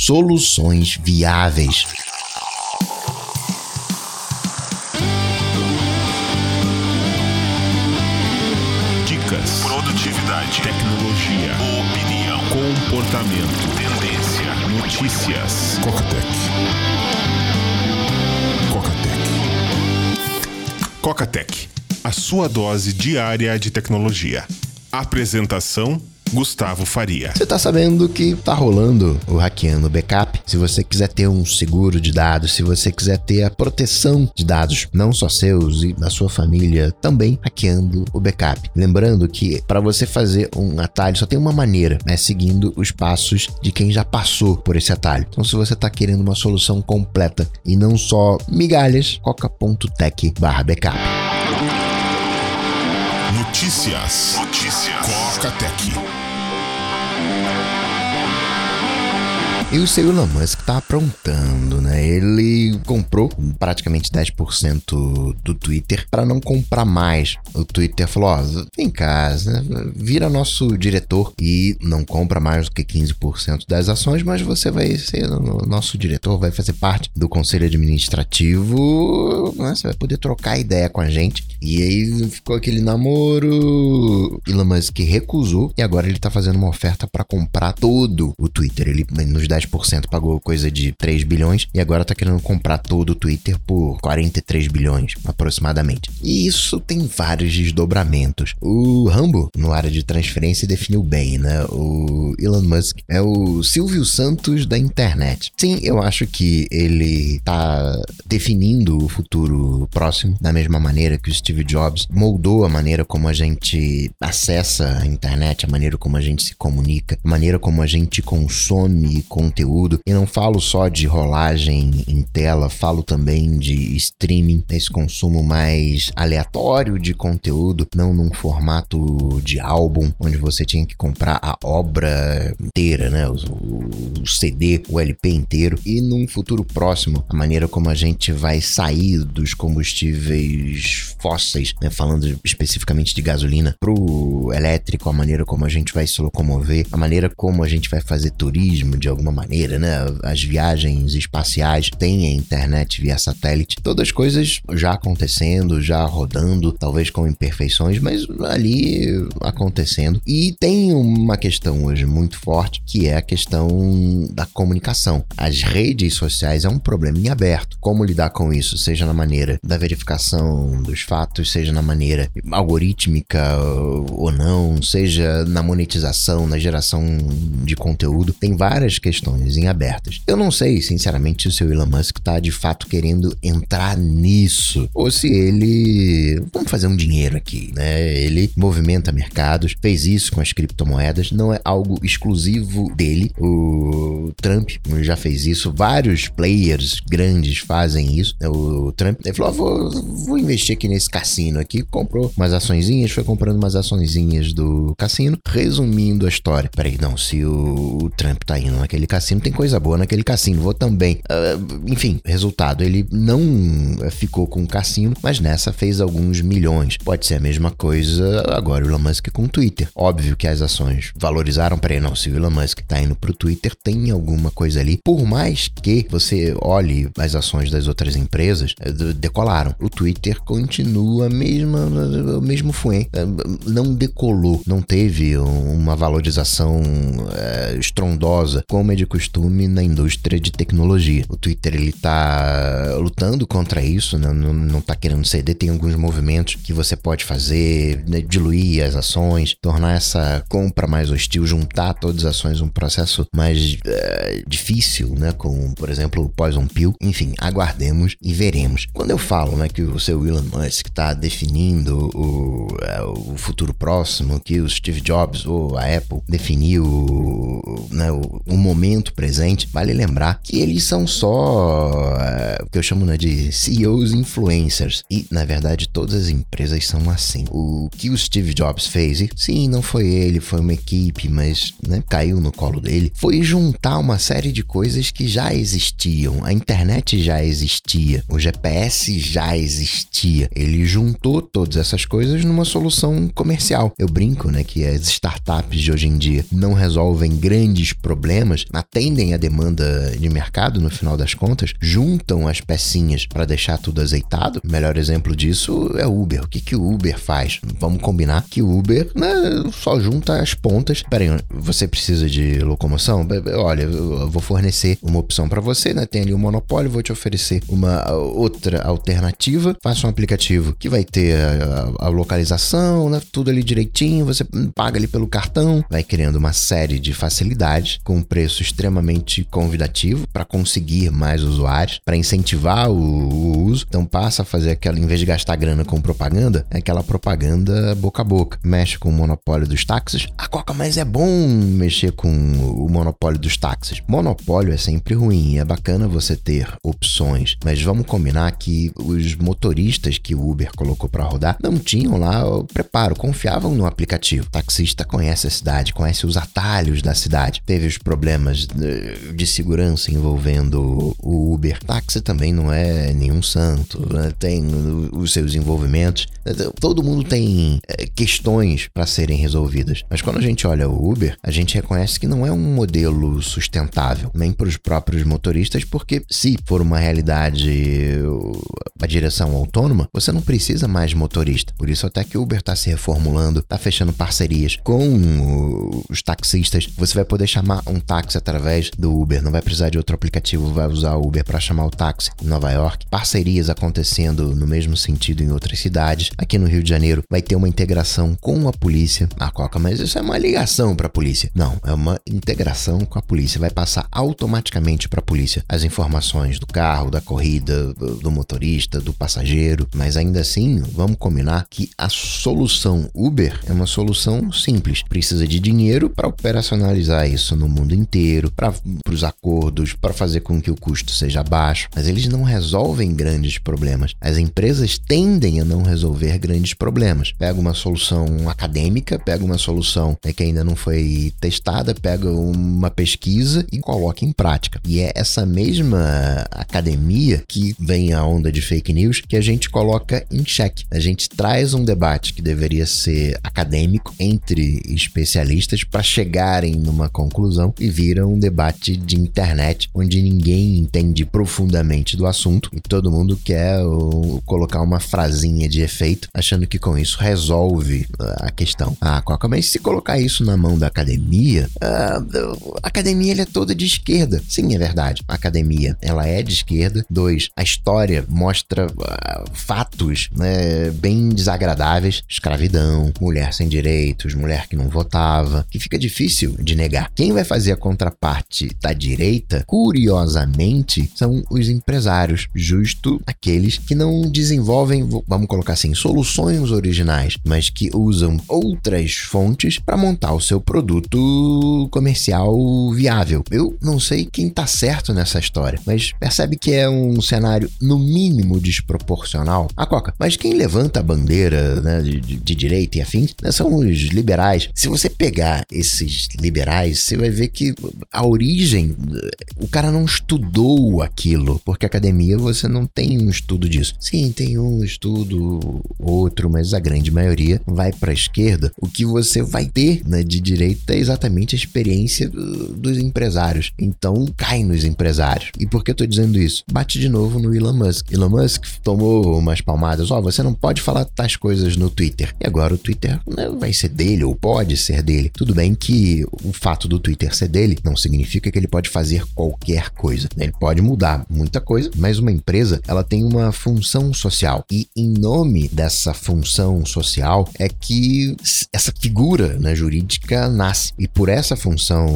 soluções viáveis. Dicas, produtividade, tecnologia, opinião, comportamento, tendência, notícias. Cocatec. Cocatec. Cocatec, a sua dose diária de tecnologia. Apresentação Gustavo Faria. Você tá sabendo que tá rolando o Hackeando Backup? Se você quiser ter um seguro de dados, se você quiser ter a proteção de dados, não só seus e da sua família, também hackeando o backup. Lembrando que para você fazer um atalho só tem uma maneira, é seguindo os passos de quem já passou por esse atalho. Então, se você tá querendo uma solução completa e não só migalhas, coca.tech/backup. Notícias. Notícias. Cocatec. E o seu Elon Musk tá aprontando, né? Ele comprou praticamente 10% do Twitter para não comprar mais. O Twitter falou: ó, vem cá, né? vira nosso diretor e não compra mais do que 15% das ações, mas você vai ser nosso diretor, vai fazer parte do conselho administrativo, né? você vai poder trocar ideia com a gente. E aí ficou aquele namoro. Elon Musk recusou e agora ele tá fazendo uma oferta para comprar todo o Twitter. Ele nos 10% pagou coisa de 3 bilhões e agora tá querendo comprar todo o Twitter por 43 bilhões aproximadamente. E isso tem vários desdobramentos. O Rambo, no área de transferência, definiu bem, né? O Elon Musk é o Silvio Santos da internet. Sim, eu acho que ele tá definindo o futuro próximo da mesma maneira que o Steve Jobs moldou a maneira como a gente acessa a internet, a maneira como a gente se comunica, a maneira como a gente consome conteúdo. E não falo só de rolagem em tela, falo também de streaming, esse consumo mais aleatório de conteúdo, não num formato de álbum, onde você tinha que comprar a obra inteira, né? O, o CD, o LP inteiro. E num futuro próximo, a maneira como a gente vai sair dos combustíveis fósseis, né? falando especificamente de gasolina, pro elétrico, a maneira como a gente vai se locomover, a maneira como a gente vai fazer turismo de alguma maneira, né? As viagens espaciais têm a internet via satélite, todas as coisas já acontecendo, já rodando, talvez com imperfeições, mas ali acontecendo. E tem uma questão hoje muito forte, que é a questão da comunicação. As redes sociais é um problema em aberto. Como lidar com isso, seja na maneira da verificação dos fatos, seja na maneira algorítmica ou não, seja na monetização, na geração de conteúdo, tem várias questões em abertas. Eu não sei, sinceramente, se o Elon Musk está de fato querendo entrar nisso ou se ele vamos fazer um dinheiro aqui, né? Ele movimenta mercados, fez isso com as criptomoedas, não é algo exclusivo dele. O Trump já fez isso, vários players grandes fazem isso. O Trump ele falou: ah, vou, vou investir aqui nesse cassino aqui, comprou umas açõezinhas, foi comprando umas açõezinhas do cassino. Resumindo a história, peraí, não, se o, o Trump tá indo naquele cassino, tem coisa boa naquele cassino, vou também. Uh, enfim, resultado, ele não ficou com o cassino, mas nessa fez alguns milhões. Pode ser a mesma coisa agora o Elon Musk com o Twitter. Óbvio que as ações valorizaram, peraí, não, se o Elon Musk tá indo pro Twitter, tem alguma coisa ali. Por mais que você olhe as ações das outras empresas, eh, decolaram. O Twitter continua a mesma, o mesmo fuê. Eh, não decolou, não teve uma valorização estrondosa, como é de costume na indústria de tecnologia. O Twitter ele tá lutando contra isso, né? não, não tá querendo ceder, tem alguns movimentos que você pode fazer, né? diluir as ações, tornar essa compra mais hostil, juntar todas as ações, um processo mais uh, difícil, né? Com, por exemplo, o Poison Pill. Enfim, aguardemos e veremos. Quando eu falo, né, que o seu Elon Musk está definindo o, uh, o futuro próximo, que o Steve Jobs ou a Apple definiu né, o, o momento presente, vale lembrar que eles são só uh, o que eu chamo né, de CEOs influencers. E, na verdade, todas as empresas são assim. O que o Steve Jobs fez, e sim, não foi ele, foi uma equipe, mas né, caiu no colo dele, foi juntar uma série de coisas que já existiam. A internet já existia, o GPS já existia. Ele juntou todas essas coisas numa solução comercial. Eu brinco, né, que as startups de hoje em dia não resolvem grandes problemas, atendem a demanda de mercado no final das contas, juntam as pecinhas para deixar tudo azeitado. O melhor exemplo disso é o Uber. O que, que o Uber faz? Vamos combinar que o Uber né, só junta as pontas. Peraí, você precisa de locomoção? Olha, eu vou fornecer uma opção para você, né? Tem ali o um monopólio, vou te oferecer uma outra alternativa. Faça um aplicativo que vai ter a, a localização, né? Tudo ali direitinho. Você paga ali pelo cartão, vai criando uma série de facilidades com um preço extremamente convidativo para conseguir mais usuários, para incentivar o, o, uso. Então passa a fazer aquela, em vez de gastar grana com propaganda, é aquela propaganda boca a boca. Mexe com o monopólio dos táxis. A Coca, mas é bom mexer com o monopólio dos táxis. Monopólio é sempre ruim, é bacana você ter opções, mas vamos combinar que os motoristas que o Uber colocou para rodar não tinham lá o preparo, confiavam no aplicativo. O taxista conhece a cidade, conhece os atalhos da cidade. Teve os problemas de segurança envolvendo o Uber. Táxi também não é nenhum santo, né? tem os seus envolvimentos. Todo mundo tem é, questões para serem resolvidas. Mas quando a gente olha o Uber, a gente reconhece que não é um modelo sustentável, nem para os próprios motoristas, porque se for uma realidade a direção autônoma, você não precisa mais motorista. Por isso até que o Uber está se reformulando, está fechando parcerias com os taxistas. Você vai poder chamar um táxi através do Uber, não vai precisar de outro aplicativo, vai usar o Uber para chamar o táxi em Nova York. Parcerias acontecendo no mesmo sentido em outras cidades. Aqui no Rio de Janeiro vai ter uma integração com a polícia. Ah, Coca, mas isso é uma ligação para a polícia. Não, é uma integração com a polícia. Vai passar automaticamente para a polícia as informações do carro, da corrida, do motorista, do passageiro. Mas ainda assim, vamos combinar que a solução Uber é uma solução simples. Precisa de dinheiro para operacionalizar isso no mundo inteiro, para os acordos, para fazer com que o custo seja baixo. Mas eles não resolvem grandes problemas. As empresas tendem a não resolver grandes problemas. Pega uma solução acadêmica, pega uma solução né, que ainda não foi testada, pega uma pesquisa e coloca em prática. E é essa mesma academia que vem a onda de fake news que a gente coloca em xeque. A gente traz um debate que deveria ser acadêmico entre especialistas para chegarem numa conclusão e vira um debate de internet onde ninguém entende profundamente do assunto e todo mundo quer colocar uma frasinha de efeito achando que com isso resolve uh, a questão. Ah, Coca, mas se colocar isso na mão da academia, uh, a academia é toda de esquerda. Sim, é verdade. A academia ela é de esquerda. Dois, a história mostra uh, fatos né, bem desagradáveis: escravidão, mulher sem direitos, mulher que não votava, que fica difícil de negar. Quem vai fazer a contraparte da direita, curiosamente, são os empresários, justo aqueles que não desenvolvem, vamos colocar assim, soluções originais, mas que usam outras fontes para montar o seu produto comercial viável. Eu não sei quem tá certo nessa história, mas percebe que é um cenário no mínimo desproporcional. A Coca, mas quem levanta a bandeira né, de, de, direita e afins né, são os liberais. Se você pegar esses liberais, você vai ver que a origem, o cara não estudou aquilo, porque academia você não tem um estudo disso. Sim, tem um estudo, outro, mas a grande maioria vai para a esquerda. O que você vai ter né, de direita é exatamente a experiência do, dos empresários. Então cai nos empresários. E por que eu tô dizendo isso? Bate de novo no Elon Musk. Elon Musk tomou umas palmadas. Ó, oh, você não pode falar tais coisas no Twitter. E agora o Twitter né, vai ser dele ou pode ser dele. Tudo bem que o fato do Twitter ser dele não significa que ele pode fazer qualquer coisa. Ele pode mudar muita coisa, mas uma empresa ela tem uma função social e em nome dessa função social é que essa figura né, jurídica nasce e por essa função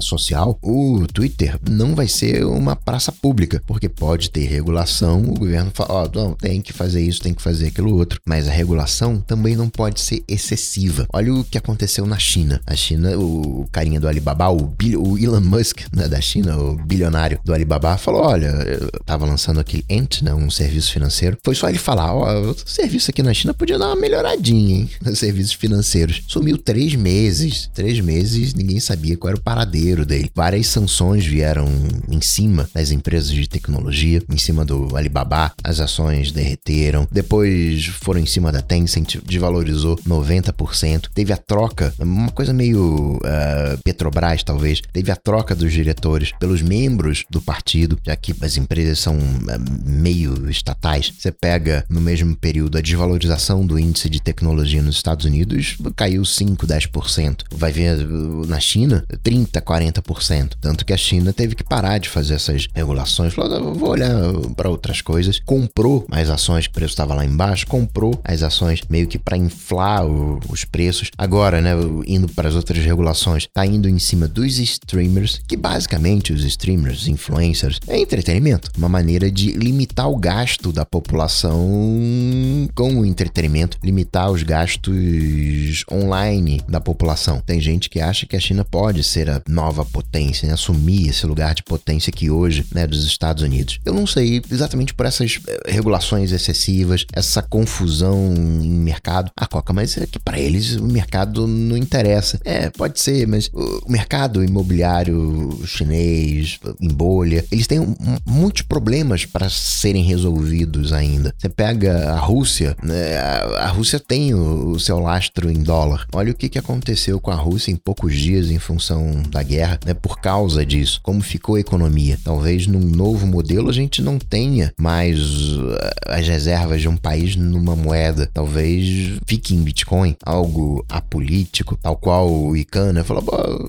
social o Twitter não vai ser uma praça pública porque pode ter regulação. O governo fala, ó, oh, não, tem que fazer isso, tem que fazer aquilo outro, mas a regulação também não pode ser excessiva. Olha o que aconteceu na China. A China, o carinha do Alibaba, o, o Elon Musk né, da China, o bilionário do Alibaba, falou: olha, eu tava lançando aquele Ant, né, um serviço financeiro. Foi só ele falar: ó, o serviço aqui na China podia dar uma melhoradinha, hein? Serviços financeiros. Sumiu três meses. Três meses, ninguém sabia qual era o paradeiro dele. Várias sanções vieram em cima das empresas de tecnologia, em cima do Alibaba, as ações derreteram. Depois foram em cima da Tencent, desvalorizou 90%. Teve a troca, uma coisa meio uh, Petrobras, talvez. Teve a troca dos diretores pelos membros do partido, já que as empresas são uh, meio estatais. Você pega no mesmo período a desvalorização do índice de tecnologia nos Estados Unidos, caiu 5, 10%. Vai ver na China 30, 40%. Tanto que a China teve que parar de fazer essas regulações. Falou, vou olhar para outras coisas. Comprou as ações o preço estava lá embaixo, comprou as ações meio que para inflar o, os preços. Agora, né, indo para as outras regulações, tá indo em cima dos streamers, que basicamente os streamers, influencers, é entretenimento, uma maneira de limitar o gasto da população com o entretenimento, limitar os gastos online da população. Tem gente que acha que a China pode ser a nova potência, né? assumir esse lugar de potência que hoje, né, dos Estados Unidos. Eu não sei exatamente por essas eh, regulações excessivas, essa confusão em mercado. A Coca, mas é que para eles o mercado não interessa. É, pode ser, mas o mercado imobiliário chinês, em bolha, eles têm muitos problemas para serem resolvidos ainda. Você pega a Rússia, né? a Rússia tem o, o seu lastro em dólar. Olha o que, que aconteceu com a Rússia em poucos dias em função da guerra, né? Por causa disso, como ficou a economia. Talvez num novo modelo a gente não tenha mais uh, as reservas de um país numa moeda. Talvez fique em Bitcoin, algo apolítico, tal qual o Icana falou: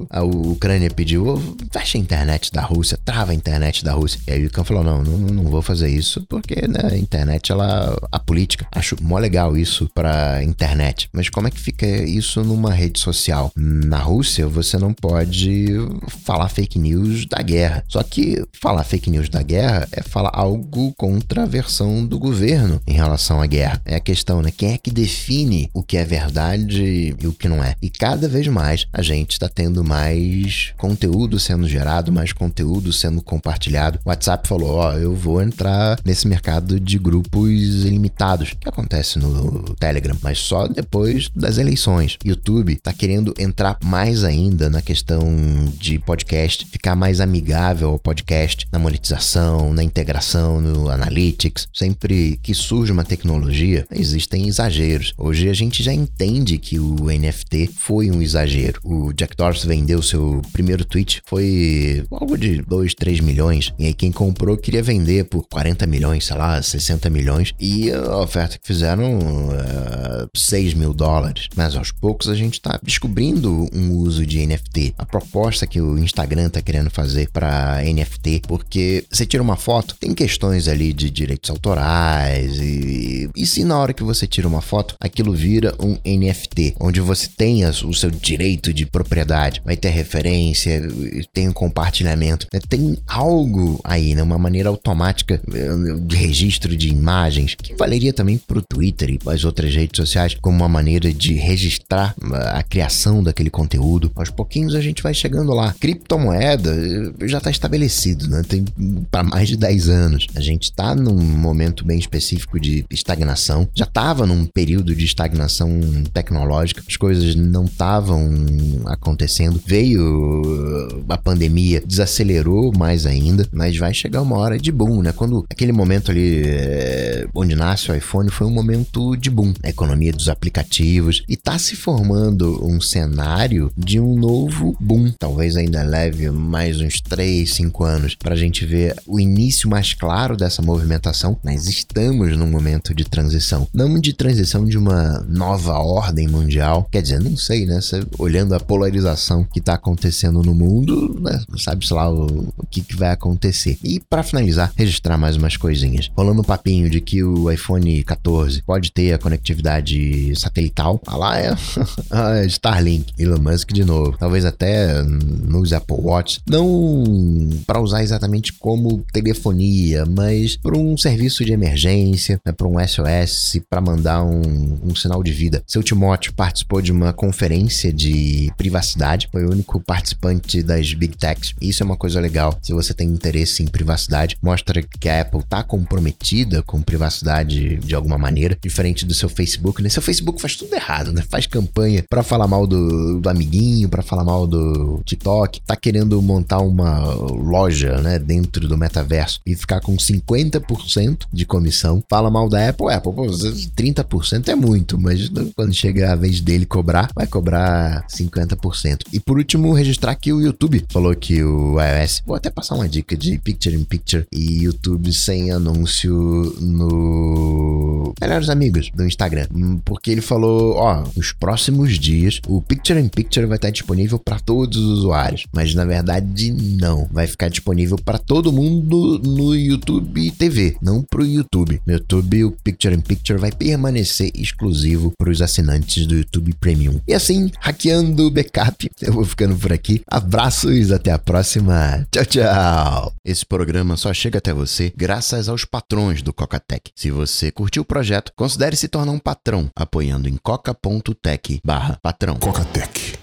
a Ucrânia pediu, fecha a internet da Rússia, trava a internet da Rússia. E aí o Icana falou: não, não, não vou fazer isso porque né, a internet, ela, a política, acho mó legal isso pra internet. Mas como é que fica isso numa rede social? Na Rússia, você não pode falar fake news da guerra. Só que falar fake news da guerra é falar algo contra a versão do governo em relação à guerra. É a questão, né? Quem é que define o que é verdade e o que não é? E cada vez mais a gente está tendo mais conteúdo sendo gerado, mais conteúdo sendo compartilhado. O WhatsApp falou: Ó, oh, eu vou entrar nesse mercado de grupos ilimitados, que acontece no Telegram, mas só depois das eleições. YouTube está querendo entrar mais ainda na questão de podcast, ficar mais amigável ao podcast, na monetização, na integração, no analytics. Sempre que surge uma tecnologia, existem exageros. Hoje a gente já entende que o NFT foi um exagero. O Jack Dorsey vendeu seu primeiro tweet, foi algo de 2, 3 milhões, e aí quem comprou queria vender por 40 milhões, sei lá, 60 milhões, e a oferta que fizeram uh, eh, 6 mil dólares. Mas aos poucos a gente está descobrindo um uso de NFT. A proposta que o Instagram está querendo fazer para NFT, porque você tira uma foto, tem questões ali de direitos autorais e, e se na hora que você tira uma foto, aquilo vira um NFT, onde você tem o seu direito de propriedade, vai ter referência, tem um compartilhamento, né? tem algo aí, né? uma maneira automática eh, de registro de imagens que valeria também para o Twitter e as outras redes sociais como uma maneira de registrar a criação daquele conteúdo. Aos pouquinhos a gente vai chegando lá. Criptomoeda eh, já está estabelecido, né? Tem para mais de 10 anos. A gente está num momento bem específico de estagnação. Já estava num período de estagnação tecnológica. As coisas não estavam acontecendo. Veio a pandemia, desacelerou mais ainda, mas vai chegar uma hora de boom, né? Quando aquele momento ali é, onde nasce o iPhone foi um momento de boom, a economia dos aplicativos e tá se formando um cenário de um novo boom. Talvez ainda leve mais uns 3, 5 anos para a gente ver o início mais claro dessa movimentação, mas estamos num momento de transição. Não de transição de uma nova ordem mundial, quer dizer, não sei, né? Você, olhando a polarização que está acontecendo no mundo, né? sabe-se lá o, o que, que, vai acontecer. E para finalizar, registrar mais umas coisinhas. Rolando um papinho de que o iPhone 14 pode ter a conectividade satelital. Ah lá é Starlink, Elon Musk de novo. Talvez até nos Apple Watch. Não para usar exatamente como telefonia, mas para um serviço de emergência, né, para um SOS, para mandar um, um, sinal de vida. Seu Timóteo participou de uma conferência de privacidade, foi o único participante das Big Techs. Isso é uma coisa legal. Se você tem interesse em privacidade, mostra que a Apple está comprometida com privacidade de alguma maneira, diferente do seu Facebook. Né? Seu Facebook faz tudo errado, né? Faz campanha para falar mal do, do amiguinho, para falar mal do TikTok TikTok, tá querendo montar uma loja, né, dentro do metaverso e ficar com 50% de comissão. Fala mal da Apple, Apple, pô, 30% é muito, mas quando chega a vez dele cobrar, vai cobrar 50%. E por último, registrar que o YouTube falou que o iOS, vou até passar uma dica de Picture in Picture e YouTube sem anúncio no Melhores Amigos do Instagram, hum, porque ele falou, ó, nos próximos dias o Picture in Picture vai estar disponível para todos os usuários, mas na verdade não, vai ficar disponível para todo mundo no YouTube TV, não pro YouTube. No YouTube o Picture in Picture vai permanecer exclusivo para os assinantes do YouTube Premium. E assim, hackeando o backup, eu vou ficando por aqui. Abraços, até a próxima. Tchau, tchau. Esse programa só chega até você graças aos patrões do Cocatec. Se você curtiu o projeto, considere se tornar um patrão apoiando em coca.tech/patrão. Cocatec